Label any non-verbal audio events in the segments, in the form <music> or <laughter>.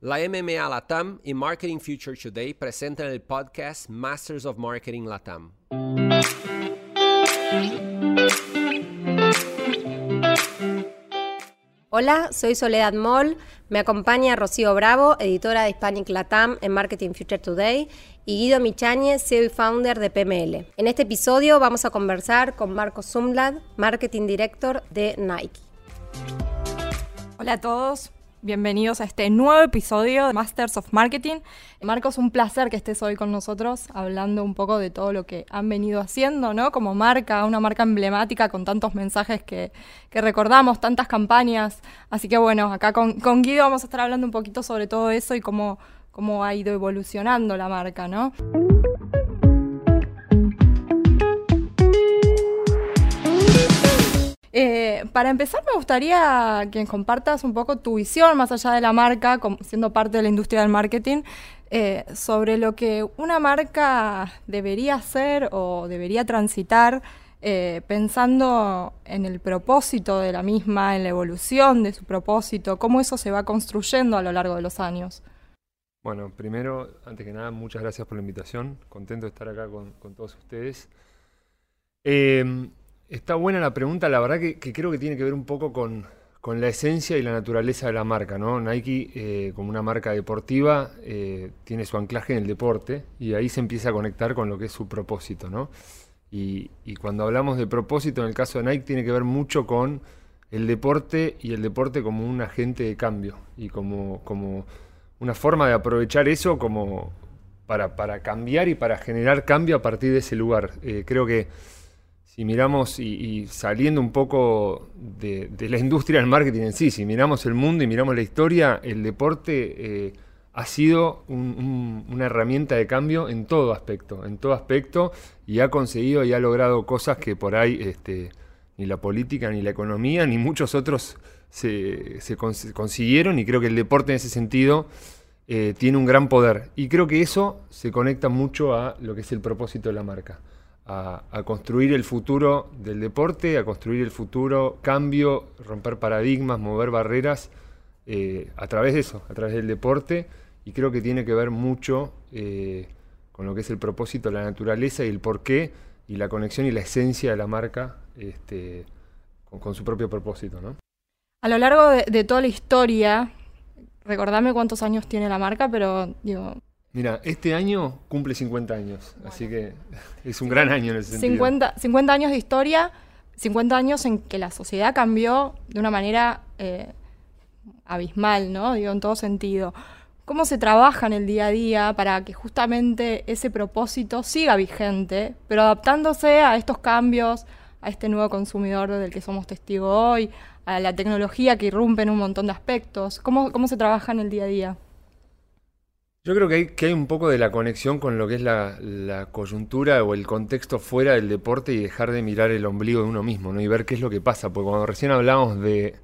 La MMA Latam y Marketing Future Today presentan el podcast Masters of Marketing Latam. Hola, soy Soledad Moll, me acompaña Rocío Bravo, editora de Hispanic Latam en Marketing Future Today, y Guido Michañez, CEO y founder de PML. En este episodio vamos a conversar con Marco Zumblad, Marketing Director de Nike. Hola a todos, bienvenidos a este nuevo episodio de Masters of Marketing. Marcos, un placer que estés hoy con nosotros hablando un poco de todo lo que han venido haciendo, ¿no? Como marca, una marca emblemática con tantos mensajes que, recordamos, tantas campañas. Así que bueno, acá con, con, Guido vamos a estar hablando un poquito sobre todo eso y cómo, cómo ha ido evolucionando la marca, ¿no? Eh, para empezar, me gustaría que compartas un poco tu visión, más allá de la marca, siendo parte de la industria del marketing, eh, sobre lo que una marca debería hacer o debería transitar, eh, pensando en el propósito de la misma, en la evolución de su propósito, cómo eso se va construyendo a lo largo de los años. Bueno, primero, antes que nada, muchas gracias por la invitación. Contento de estar acá con, con todos ustedes. Está buena la pregunta, la verdad que, creo que tiene que ver un poco con, la esencia y la naturaleza de la marca, ¿no? Nike, eh, como una marca deportiva, eh, tiene su anclaje en el deporte y ahí se empieza a conectar con lo que es su propósito, ¿no? Y, cuando hablamos de propósito, en el caso de Nike, tiene que ver mucho con el deporte y el deporte como un agente de cambio y como, una forma de aprovechar eso como para, para cambiar y para generar cambio a partir de ese lugar. Eh, creo que si miramos y, saliendo un poco de, la industria del marketing en sí, si miramos el mundo y miramos la historia, el deporte eh, ha sido una herramienta de cambio en todo aspecto, en todo aspecto, y ha conseguido y ha logrado cosas que por ahí este, ni la política, ni la economía, ni muchos otros se, consiguieron, y creo que el deporte en ese sentido eh, tiene un gran poder. Y creo que eso se conecta mucho a lo que es el propósito de la marca a, construir el futuro del deporte, a construir el futuro cambio, romper paradigmas, mover barreras eh, a través de eso, a través del deporte. Y creo que tiene que ver mucho eh, con lo que es el propósito, la naturaleza y el porqué y la conexión y la esencia de la marca este, con, su propio propósito. ¿no? A lo largo de, de toda la historia, recordame cuántos años tiene la marca, pero digo, Mira, este año cumple 50 años, así que <laughs> es un gran año en ese sentido. 50, 50 años de historia, 50 años en que la sociedad cambió de una manera eh, abismal, ¿no? Digo, en todo sentido. ¿Cómo se trabaja en el día a día para que justamente ese propósito siga vigente, pero adaptándose a estos cambios, a este nuevo consumidor del que somos testigos hoy, a la tecnología que irrumpe en un montón de aspectos? ¿Cómo, cómo se trabaja en el día a día? Yo creo que hay, un poco de la conexión con lo que es la, coyuntura o el contexto fuera del deporte y dejar de mirar el ombligo de uno mismo ¿no? y ver qué es lo que pasa. Porque cuando recién hablamos de,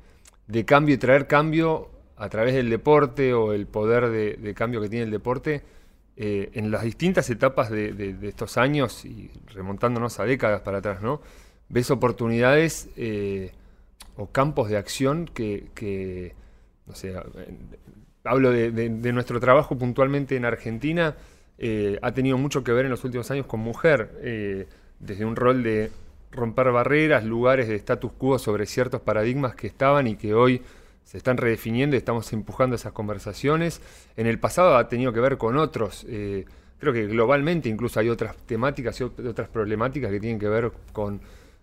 cambio y traer cambio a través del deporte o el poder de, cambio que tiene el deporte, eh, en las distintas etapas de, estos años y remontándonos a décadas para atrás, ¿no? ves oportunidades eh, o campos de acción que, que no sé, hablo de, nuestro trabajo puntualmente en Argentina, eh, ha tenido mucho que ver en los últimos años con mujer, eh, desde un rol de romper barreras, lugares de status quo sobre ciertos paradigmas que estaban y que hoy se están redefiniendo y estamos empujando esas conversaciones. En el pasado ha tenido que ver con otros. Eh, creo que globalmente incluso hay otras temáticas y otras problemáticas que tienen que ver con,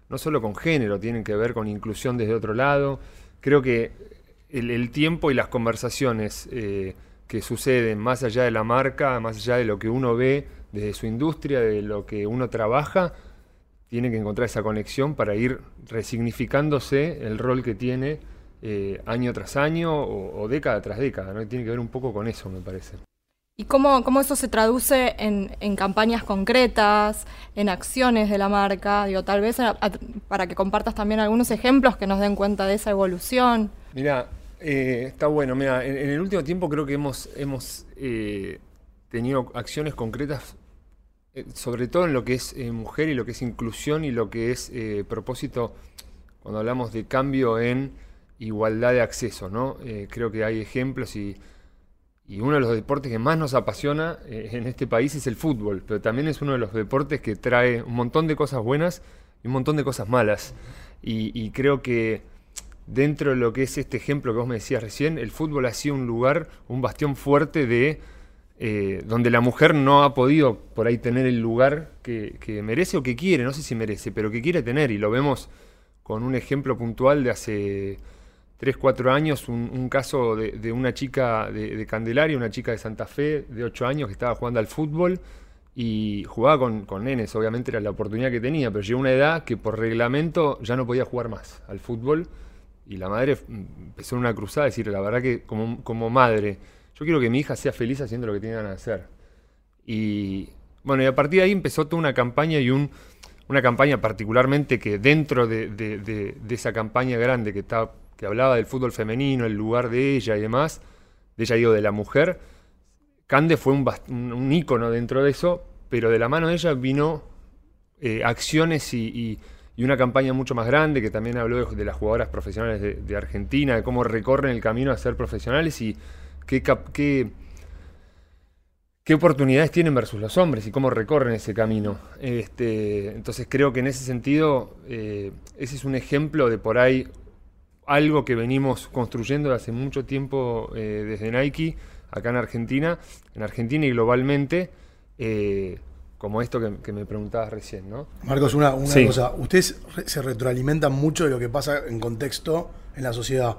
no solo con género, tienen que ver con inclusión desde otro lado. Creo que el, tiempo y las conversaciones eh, que suceden más allá de la marca, más allá de lo que uno ve desde su industria, de lo que uno trabaja, tiene que encontrar esa conexión para ir resignificándose el rol que tiene eh, año tras año o, década tras década. ¿no? Tiene que ver un poco con eso, me parece. ¿Y cómo, cómo eso se traduce en, en, campañas concretas, en acciones de la marca? Digo, tal vez para que compartas también algunos ejemplos que nos den cuenta de esa evolución. Mira, eh, está bueno. Mira, en, el último tiempo creo que hemos, hemos eh, tenido acciones concretas, eh, sobre todo en lo que es mujer y lo que es inclusión y lo que es propósito, cuando hablamos de cambio en igualdad de acceso, ¿no? creo que hay ejemplos y, uno de los deportes que más nos apasiona en este país es el fútbol, pero también es uno de los deportes que trae un montón de cosas buenas y un montón de cosas malas. Y, creo que dentro de lo que es este ejemplo que vos me decías recién, el fútbol ha sido un lugar, un bastión fuerte de eh, donde la mujer no ha podido por ahí tener el lugar que, merece o que quiere, no sé si merece, pero que quiere tener. Y lo vemos con un ejemplo puntual de hace 3, 4 años, un, caso de, una chica de, Candelaria, una chica de Santa Fe de 8 años que estaba jugando al fútbol y jugaba con, con, nenes, obviamente era la oportunidad que tenía, pero llegó una edad que por reglamento ya no podía jugar más al fútbol y la madre empezó en una cruzada a decir, la verdad que como, madre, yo quiero que mi hija sea feliz haciendo lo que tiene que hacer. Y bueno, y a partir de ahí empezó toda una campaña y un, una campaña particularmente que dentro de, de esa campaña grande que está que hablaba del fútbol femenino, el lugar de ella y demás, de ella digo, de la mujer, Cande fue un, un, ícono dentro de eso, pero de la mano de ella vino eh, acciones y, una campaña mucho más grande que también habló de, las jugadoras profesionales de, Argentina, de cómo recorren el camino a ser profesionales y qué, qué, qué, oportunidades tienen versus los hombres y cómo recorren ese camino. Este, entonces creo que en ese sentido eh, ese es un ejemplo de por ahí algo que venimos construyendo hace mucho tiempo eh, desde Nike, acá en Argentina, en Argentina y globalmente, eh, como esto que, me preguntabas recién, ¿no? Marcos, una, cosa, ustedes se retroalimentan mucho de lo que pasa en contexto en la sociedad.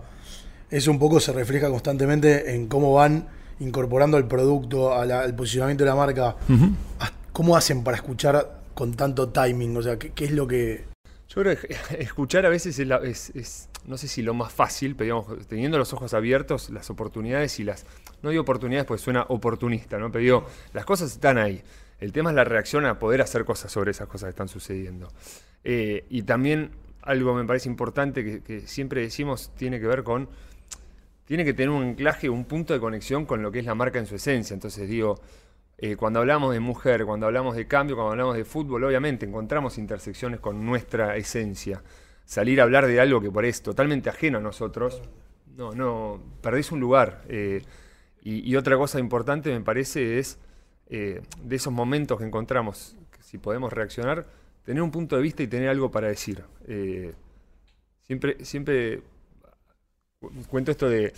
Eso un poco se refleja constantemente en cómo van incorporando el producto, al posicionamiento de la marca. ¿Cómo hacen para escuchar con tanto timing? O sea, ¿qué, es lo que...? Yo creo que <laughs> escuchar a veces es no sé si lo más fácil, pero digamos, teniendo los ojos abiertos, las oportunidades y las. No digo oportunidades porque suena oportunista, ¿no? Pero digo, las cosas están ahí. El tema es la reacción a poder hacer cosas sobre esas cosas que están sucediendo. Eh, y también algo me parece importante que, siempre decimos tiene que ver con. Tiene que tener un anclaje, un punto de conexión con lo que es la marca en su esencia. Entonces digo, eh, cuando hablamos de mujer, cuando hablamos de cambio, cuando hablamos de fútbol, obviamente encontramos intersecciones con nuestra esencia salir a hablar de algo que por es totalmente ajeno a nosotros, no, no, perdés un lugar. Eh, y, otra cosa importante me parece es eh, de esos momentos que encontramos, si podemos reaccionar, tener un punto de vista y tener algo para decir. Eh, siempre, siempre cuento esto de,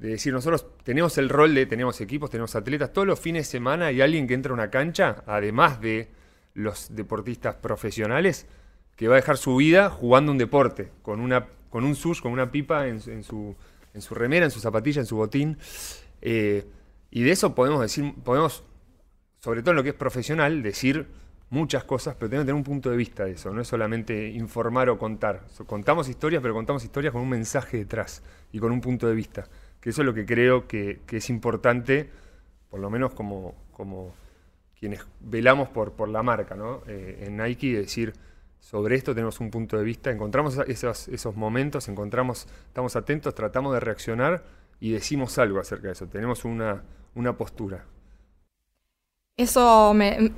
de, decir, nosotros tenemos el rol de, tenemos equipos, tenemos atletas, todos los fines de semana hay alguien que entra a una cancha, además de los deportistas profesionales, que va a dejar su vida jugando un deporte, con, una, con un sush, con una pipa en, su, en su remera, en su zapatilla, en su botín. Eh, y de eso podemos decir, podemos, sobre todo en lo que es profesional, decir muchas cosas, pero tenemos que tener un punto de vista de eso, no es solamente informar o contar. Contamos historias, pero contamos historias con un mensaje detrás y con un punto de vista. Que eso es lo que creo que, es importante, por lo menos como, como quienes velamos por, por la marca, ¿no? Eh, en Nike, decir sobre esto tenemos un punto de vista, encontramos esos, esos momentos, encontramos, estamos atentos, tratamos de reaccionar y decimos algo acerca de eso, tenemos una, una postura. Eso me,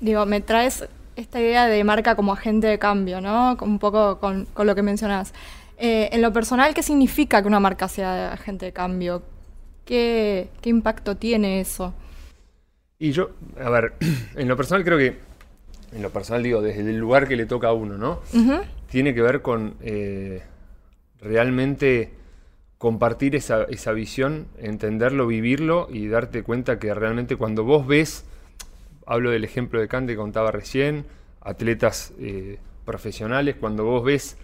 digo, me traes esta idea de marca como agente de cambio, ¿no? Un poco con, lo que mencionas. Eh, en lo personal, ¿qué significa que una marca sea agente de cambio? ¿Qué, ¿Qué impacto tiene eso? Y yo, a ver, <clears throat> en lo personal creo que en lo personal digo, desde el lugar que le toca a uno, ¿no? Tiene que ver con eh, realmente compartir esa, visión, entenderlo, vivirlo y darte cuenta que realmente cuando vos ves, hablo del ejemplo de Kant que contaba recién, atletas eh, profesionales, cuando vos ves,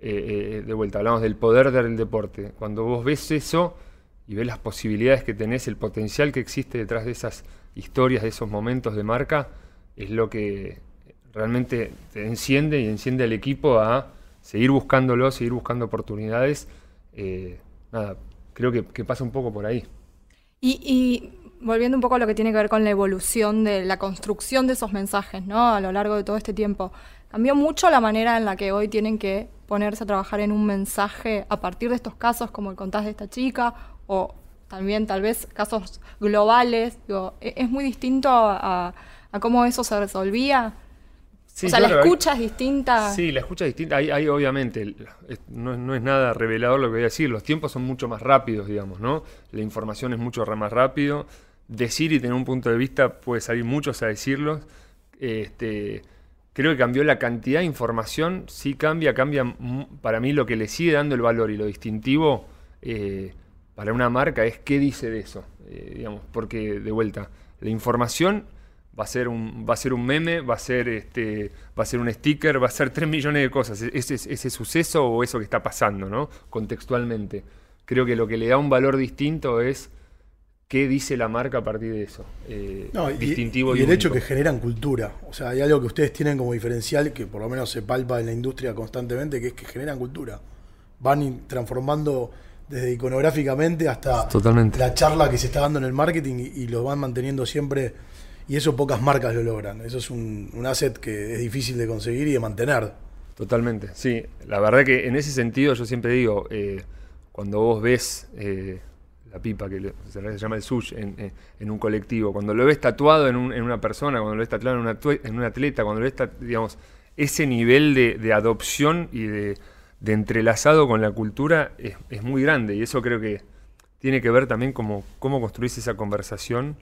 eh, de vuelta, hablamos del poder del deporte, cuando vos ves eso y ves las posibilidades que tenés, el potencial que existe detrás de esas historias, de esos momentos de marca, es lo que realmente te enciende y enciende al equipo a seguir buscándolo, seguir buscando oportunidades. Eh, nada, creo que, pasa un poco por ahí. Y, volviendo un poco a lo que tiene que ver con la evolución de la construcción de esos mensajes, ¿no? A lo largo de todo este tiempo. Cambió mucho la manera en la que hoy tienen que ponerse a trabajar en un mensaje a partir de estos casos, como el contás de esta chica, o también tal vez casos globales. E, es muy distinto a, a cómo eso se resolvía. Sí, o sea, la hay- escucha es distinta. Sí, la escucha es distinta. Hay, hay, obviamente, no, no es nada revelador lo que voy a decir. Los tiempos son mucho más rápidos, digamos, ¿no? La información es mucho más rápido. Decir y tener un punto de vista puede salir muchos a decirlo. Este, creo que cambió la cantidad de información. Sí cambia, cambia. Para mí lo que le sigue dando el valor y lo distintivo eh, para una marca es qué dice de eso. eh, digamos, porque de vuelta, la información va a ser un, va a ser un meme, va a ser este, va a ser un sticker, va a ser tres millones de cosas. Ese, ese suceso o eso que está pasando, ¿no? Contextualmente. Creo que lo que le da un valor distinto es qué dice la marca a partir de eso. eh, No, y, distintivo y y, el hecho que generan cultura. O sea, hay algo que ustedes tienen como diferencial que por lo menos se palpa en la industria constantemente, que es que generan cultura. Van transformando desde iconográficamente hasta Totalmente. la charla que se está dando en el marketing y, y lo van manteniendo siempre. Y eso pocas marcas lo logran. Eso es un, un asset que es difícil de conseguir y de mantener. Totalmente, sí. La verdad que en ese sentido yo siempre digo, eh, cuando vos ves eh, la pipa, que se llama el sush, en, en- en un colectivo, cuando lo ves tatuado en, un- en una persona, cuando lo ves tatuado en, una en un atleta, cuando lo ves, digamos, ese nivel de, de adopción y de, de entrelazado con la cultura es, es muy grande y eso creo que tiene que ver también como cómo construís esa conversación,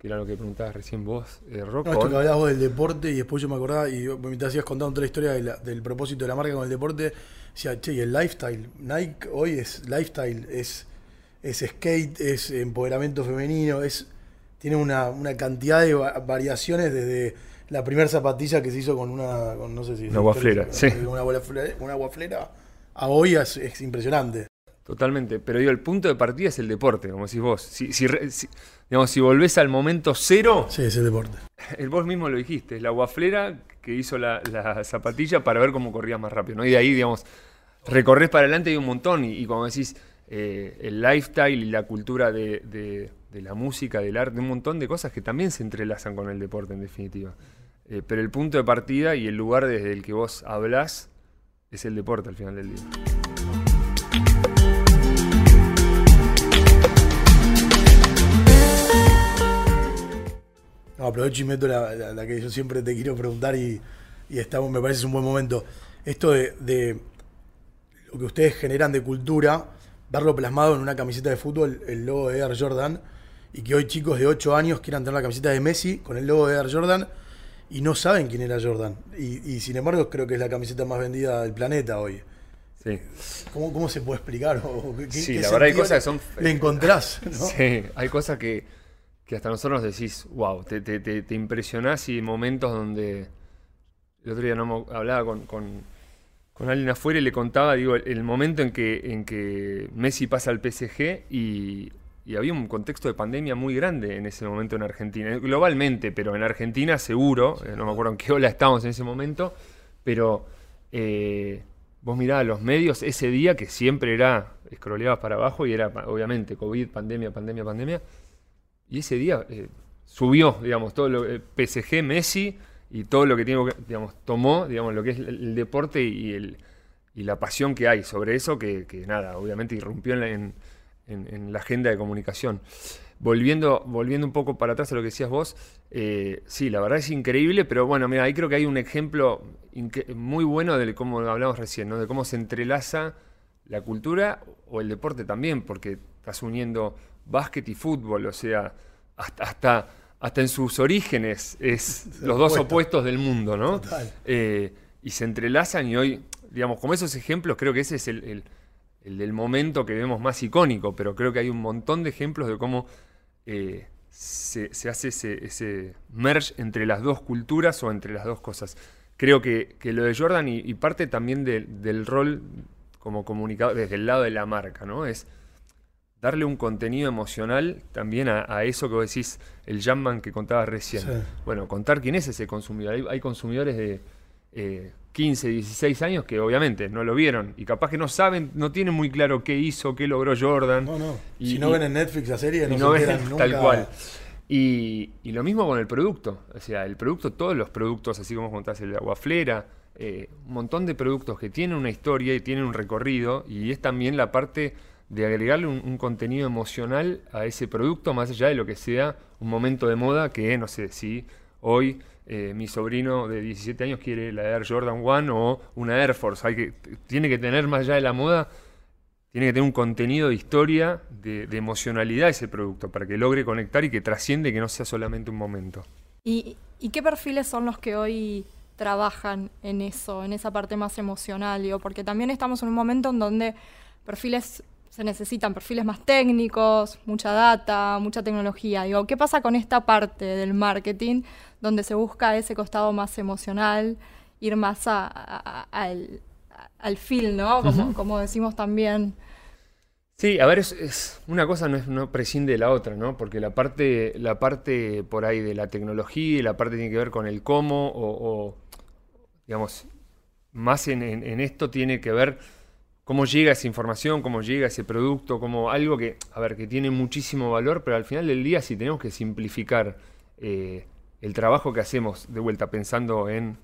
que era lo que preguntabas recién vos, eh, Rocco. No, esto que hablabas vos del deporte y después yo me acordaba y me hacías contando otra historia de la- del propósito de la marca con el deporte. Decía, che, y el lifestyle. Nike hoy es lifestyle, es, es skate, es empoderamiento femenino, es tiene una, una cantidad de va- variaciones desde la primera zapatilla que se hizo con una, con, no sé si Una guaflera, sí. Una guaflera, una guaflera a hoy es, es impresionante. Totalmente, pero digo, el punto de partida es el deporte, como decís vos. Si, si- digamos, si volvés al momento cero, Sí, es el deporte. el vos mismo lo dijiste, es la guaflera que hizo la, la zapatilla para ver cómo corrías más rápido, ¿no? Y de ahí, digamos, recorres para adelante y un montón, y, y como decís, eh, el lifestyle y la cultura de, de- de la música, del arte, un montón de cosas que también se entrelazan con el deporte, en definitiva. Eh, pero el punto de partida y el lugar desde el que vos hablás es el deporte al final del día. No, aprovecho y meto la, la- que yo siempre te quiero preguntar y, estamos, me parece un buen momento. Esto de, de lo que ustedes generan de cultura, verlo plasmado en una camiseta de fútbol, el logo de Air Jordan, y que hoy chicos de 8 años quieran tener la camiseta de Messi con el logo de Air Jordan y no saben quién era Jordan. Y, y sin embargo creo que es la camiseta más vendida del planeta hoy. Sí. ¿Cómo, cómo se puede explicar? ¿O qué- Sí, qué la verdad hay cosas que son- Le encontrás, ¿no? <laughs> Sí, hay cosas que, que hasta nosotros nos decís, wow, te, te, te, te impresionás y momentos donde. El otro día no hablaba con, con, con alguien afuera le contaba, digo, el, momento en que, en que Messi pasa al PSG y, había un contexto de pandemia muy grande en ese momento en Argentina, globalmente, pero en Argentina seguro, eh, no me acuerdo en qué ola estábamos en ese momento, pero eh, vos mirabas los medios ese día que siempre era, escroleabas para abajo y era obviamente COVID, pandemia, pandemia, pandemia, y ese día eh, subió, digamos, todo lo eh, PSG, Messi y todo lo que digamos, tomó, digamos, lo que es el, deporte y, el, y la pasión que hay sobre eso, que, nada, obviamente irrumpió en la, en- en- en la agenda de comunicación. Volviendo, volviendo un poco para atrás a lo que decías vos, eh, sí, la verdad es increíble, pero bueno, mira, ahí creo que hay un ejemplo muy bueno de cómo hablamos recién, ¿no? de cómo se entrelaza la cultura o el deporte también, porque estás uniendo básquet y fútbol, o sea, hasta, hasta, hasta en sus orígenes es <laughs> los dos opuesto. opuestos del mundo, ¿no? Total. Eh, y se entrelazan y hoy, digamos, como esos ejemplos, creo que ese es el, el- el del momento que vemos más icónico, pero creo que hay un montón de ejemplos de cómo eh, se, se hace ese, ese merge entre las dos culturas o entre las dos cosas. Creo que, que lo de Jordan y, y parte también de- del rol como comunicador desde el lado de la marca, ¿no? Es darle un contenido emocional también a, a eso que vos decís, el Jamman que contabas recién. Sí. Bueno, contar quién es ese consumidor. Hay, hay consumidores de eh, 15, 16 años que obviamente no lo vieron y capaz que no saben, no tienen muy claro qué hizo, qué logró Jordan. No, no. Y- si no y- ven en Netflix la serie, no, y no se ven <laughs> nunca. tal cual. Y, y lo mismo con el producto. O sea, el producto, todos los productos, así como contás el Aguaflera, eh, un montón de productos que tienen una historia y tienen un recorrido, y es también la parte de agregarle un, contenido emocional a ese producto, más allá de lo que sea un momento de moda, que no sé, si hoy eh, mi sobrino de 17 años quiere la Air Jordan One o una Air Force. Hay que, tiene que tener más allá de la moda, tiene que tener un contenido de historia, de, emocionalidad ese producto, para que logre conectar y que trasciende, que no sea solamente un momento. ¿Y, qué perfiles son los que hoy trabajan en eso, en esa parte más emocional? porque también estamos en un momento en donde perfiles se necesitan perfiles más técnicos, mucha data, mucha tecnología. Digo, ¿qué pasa con esta parte del marketing donde se busca ese costado más emocional, ir más al, al feel, ¿no? Como, decimos también. Sí, a ver, es, una cosa no, es, no prescinde de la otra, ¿no? Porque la parte, la parte por ahí de la tecnología y la parte tiene que ver con el cómo o, digamos, más en, en esto tiene que ver cómo llega esa información, cómo llega ese producto, como algo que, a ver, que tiene muchísimo valor, pero al final del día si tenemos que simplificar eh, el trabajo que hacemos de vuelta pensando en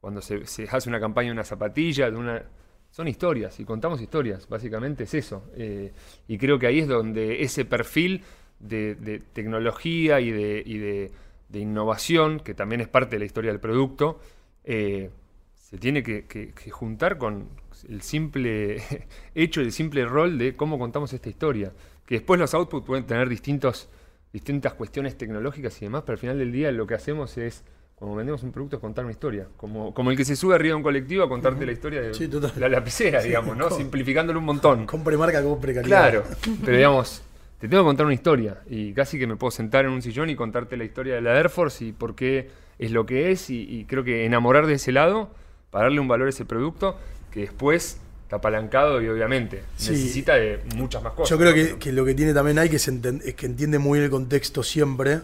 cuando se, hace una campaña de una zapatilla, de una... Son historias y contamos historias, básicamente es eso. Eh, y creo que ahí es donde ese perfil de, tecnología y, de, innovación, que también es parte de la historia del producto, eh, se tiene que juntar con, el simple <laughs> hecho, el simple rol de cómo contamos esta historia. Que después los outputs pueden tener distintos, distintas cuestiones tecnológicas y demás, pero al final del día lo que hacemos es, cuando vendemos un producto, es contar una historia. Como, como el que se sube arriba de un colectivo a contarte la historia de la lapicera, digamos, ¿no? Simplificándolo un montón. Compre marca, compre calidad. Claro, <laughs> pero digamos, te tengo que contar una historia. Y casi que me puedo sentar en un sillón y contarte la historia de la Air Force y por qué es lo que es. Y, y creo que enamorar de ese lado, para darle un valor a ese producto que después está apalancado y obviamente necesita de muchas más cosas. Yo creo que, lo que tiene también hay que es, que entiende muy bien el contexto siempre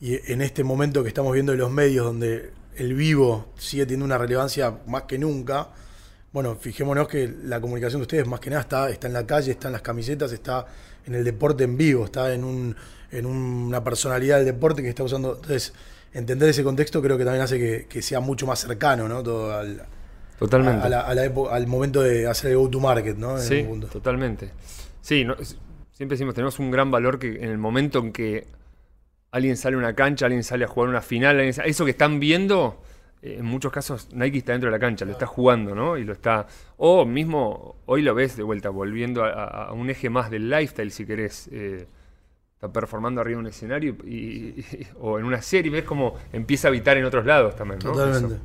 y en este momento que estamos viendo en los medios donde el vivo sigue teniendo una relevancia más que nunca, bueno, fijémonos que la comunicación de ustedes más que nada está, está en la calle, está en las camisetas, está en el deporte en vivo, está en, un, en una personalidad del deporte que está usando. Entonces, entender ese contexto creo que también hace que, que sea mucho más cercano, ¿no? Todo al, Totalmente. al momento de hacer el go-to-market, ¿no? sí, totalmente. Sí, siempre decimos, tenemos un gran valor que en el momento en que alguien sale a una cancha, alguien sale a jugar una final, eso que están viendo, eh, en muchos casos Nike está dentro de la cancha, lo está jugando, ¿no? Y lo está... O mismo, hoy lo ves de vuelta, volviendo a, un eje más del lifestyle, si querés. Eh, está performando arriba de un escenario y, o en una serie, ves cómo empieza a habitar en otros lados también, ¿no? Totalmente.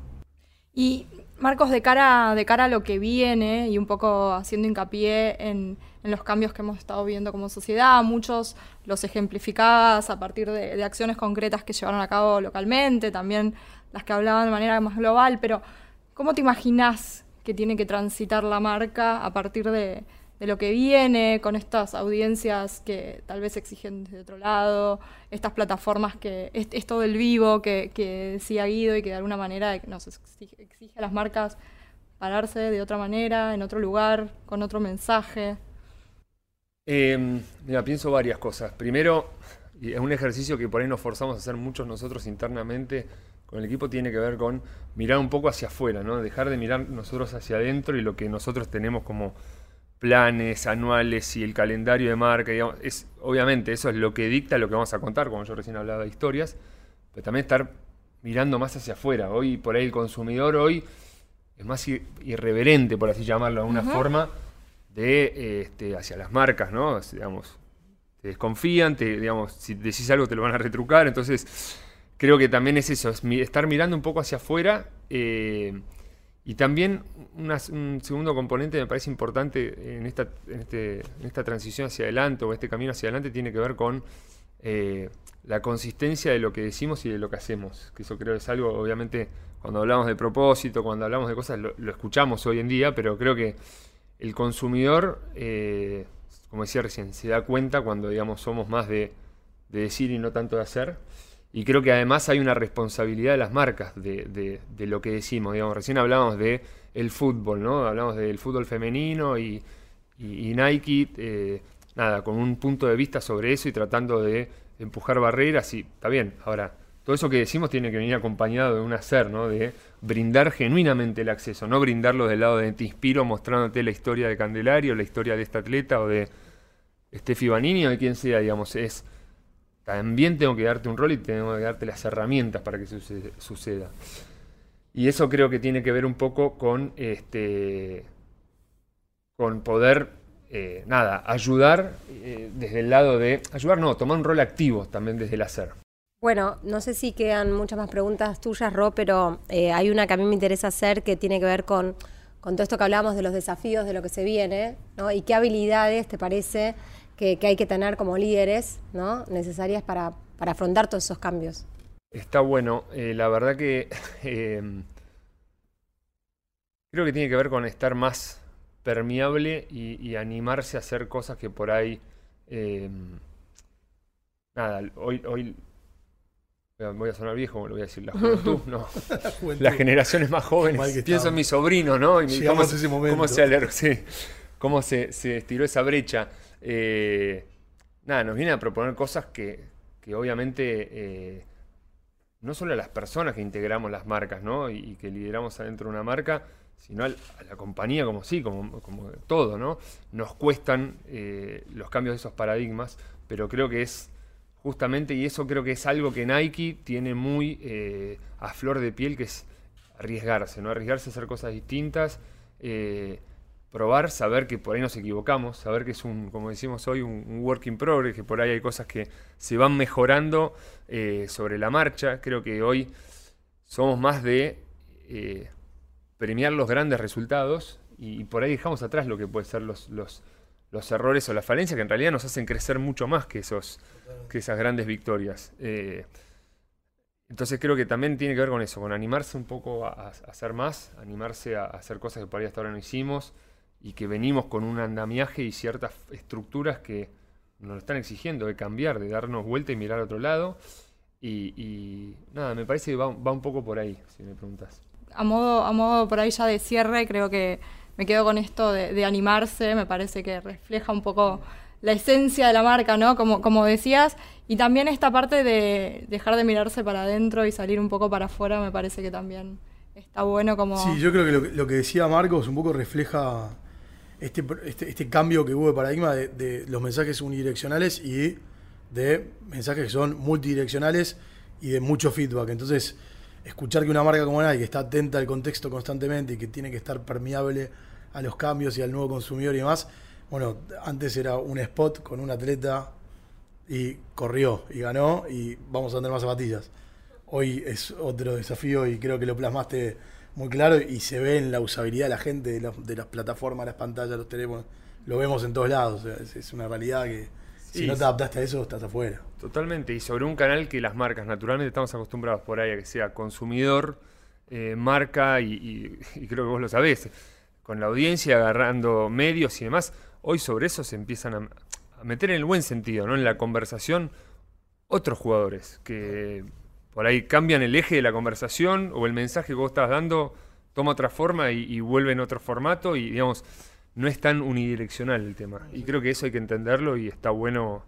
Y Marcos, de cara, de cara a lo que viene y un poco haciendo hincapié en, los cambios que hemos estado viendo como sociedad, muchos los ejemplificabas a partir de, acciones concretas que llevaron a cabo localmente, también las que hablaban de manera más global, pero ¿cómo te imaginas que tiene que transitar la marca a partir de, de lo que viene, con estas audiencias que tal vez exigen desde otro lado, estas plataformas que es, todo el vivo que, que decía Guido y que de alguna manera nos exige, a las marcas pararse de otra manera, en otro lugar, con otro mensaje. Em, mira, pienso varias cosas. Primero, y es un ejercicio que por ahí nos forzamos a hacer muchos nosotros internamente con el equipo, tiene que ver con mirar un poco hacia afuera, ¿no? Dejar de mirar nosotros hacia adentro y lo que nosotros tenemos como planes anuales y el calendario de marca, es, obviamente eso es lo que dicta lo que vamos a contar, como yo recién hablaba de historias, pero también estar mirando más hacia afuera. Hoy, por ahí, el consumidor hoy es más irreverente, por así llamarlo de alguna forma, de este, hacia las marcas, ¿no? Digamos, te desconfían, te, digamos, si decís algo te lo van a retrucar, entonces creo que también es eso, es estar mirando un poco hacia afuera. Eh, y también un segundo componente me parece importante en esta, este, en, esta transición hacia adelante o este camino hacia adelante tiene que ver con eh, la consistencia de lo que decimos y de lo que hacemos. Que eso creo que es algo, obviamente, cuando hablamos de propósito, cuando hablamos de cosas, lo, escuchamos hoy en día, pero creo que el consumidor, eh, como decía recién, se da cuenta cuando, digamos, somos más de decir y no tanto de hacer. Y creo que además hay una responsabilidad de las marcas de, lo que decimos. Digamos, recién hablábamos de el fútbol, ¿no? Hablamos del fútbol femenino y, Nike, eh, nada, con un punto de vista sobre eso y tratando de empujar barreras. Y está bien, ahora, todo eso que decimos tiene que venir acompañado de un hacer, ¿no? De brindar genuinamente el acceso, no brindarlo del lado de te inspiro mostrándote la historia de Candelario, la historia de este atleta o de Steffi Banini o de quien sea, digamos, es también tengo que darte un rol y tengo que darte las herramientas para que suceda. Y eso creo que tiene que ver un poco con este con poder eh, nada, ayudar eh, desde el lado de ayudar, no, tomar un rol activo también desde el hacer. Bueno, no sé si quedan muchas más preguntas tuyas, Ro, pero eh, hay una que a mí me interesa hacer que tiene que ver con, con todo esto que hablamos de los desafíos, de lo que se viene, ¿no? Y qué habilidades te parece que, hay que tener como líderes, ¿no? Necesarias para, para afrontar todos esos cambios. Está bueno. la verdad que <laughs> creo que tiene que ver con estar más permeable y, animarse a hacer cosas que por ahí... Eh, nada, hoy, hoy voy a sonar viejo, lo voy a decir, la juventud, <laughs> no. Las generaciones más jóvenes. Pienso en mi sobrino, ¿no? Y cómo, ese momento. cómo, se, sí, cómo se, estiró esa brecha. Eh, nada, nos viene a proponer cosas que, que obviamente eh, no solo a las personas que integramos las marcas, ¿no? Y, que lideramos adentro de una marca, sino a la compañía como sí, como, como todo, ¿no? Nos cuestan eh, los cambios de esos paradigmas, pero creo que es justamente, y eso creo que es algo que Nike tiene muy a flor de piel, que es arriesgarse, ¿no? Arriesgarse a hacer cosas distintas, probar, saber que por ahí nos equivocamos, saber que es un, como decimos hoy, un, work in progress, que por ahí hay cosas que se van mejorando sobre la marcha. Creo que hoy somos más de premiar los grandes resultados y, por ahí dejamos atrás lo que puede ser los, los, errores o las falencias que en realidad nos hacen crecer mucho más que, esos, que esas grandes victorias. Eh, entonces creo que también tiene que ver con eso, con animarse un poco a, hacer más, animarse a, hacer cosas que por ahí hasta ahora no hicimos y que venimos con un andamiaje y ciertas estructuras que nos lo están exigiendo de cambiar, de darnos vuelta y mirar a otro lado. Y, nada, me parece que va, va un poco por ahí, si me preguntas a modo, a modo por ahí ya de cierre, creo que me quedo con esto de, animarse, me parece que refleja un poco la esencia de la marca, ¿no? Como, como decías, y también esta parte de dejar de mirarse para adentro y salir un poco para afuera, me parece que también está bueno como... Sí, yo creo que lo, que decía Marcos un poco refleja este, este, este cambio que hubo de paradigma de, los mensajes unidireccionales y de mensajes que son multidireccionales y de mucho feedback. Entonces, escuchar que una marca como Nike, que está atenta al contexto constantemente y que tiene que estar permeable a los cambios y al nuevo consumidor y demás, bueno, antes era un spot con un atleta y corrió y ganó y vamos a tener más zapatillas. Hoy es otro desafío y creo que lo plasmaste muy claro y se ve en la usabilidad de la gente, de, las plataformas, las pantallas, los teléfonos. Lo vemos en todos lados. es, una realidad que si no te adaptaste a eso, estás afuera. Totalmente, y sobre un canal que las marcas naturalmente estamos acostumbrados por ahí a que sea consumidor, eh, marca, y, creo que vos lo sabés, con la audiencia agarrando medios y demás, hoy sobre eso se empiezan a, meter en el buen sentido, ¿no? En la conversación otros jugadores que por ahí cambian el eje de la conversación o el mensaje que vos estás dando toma otra forma y, vuelve en otro formato y digamos no es tan unidireccional el tema. Y creo que eso hay que entenderlo y está bueno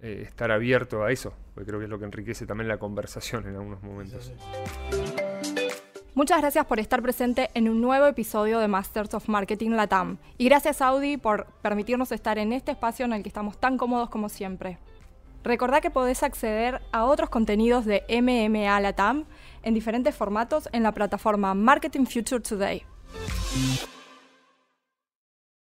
eh, estar abierto a eso, porque creo que es lo que enriquece también la conversación en algunos momentos. Muchas gracias por estar presente en un nuevo episodio de Masters of Marketing Latam. Y gracias Audi por permitirnos estar en este espacio en el que estamos tan cómodos como siempre. Recordá que podés acceder a otros contenidos de MMA Latam en diferentes formatos en la plataforma Marketing Future Today.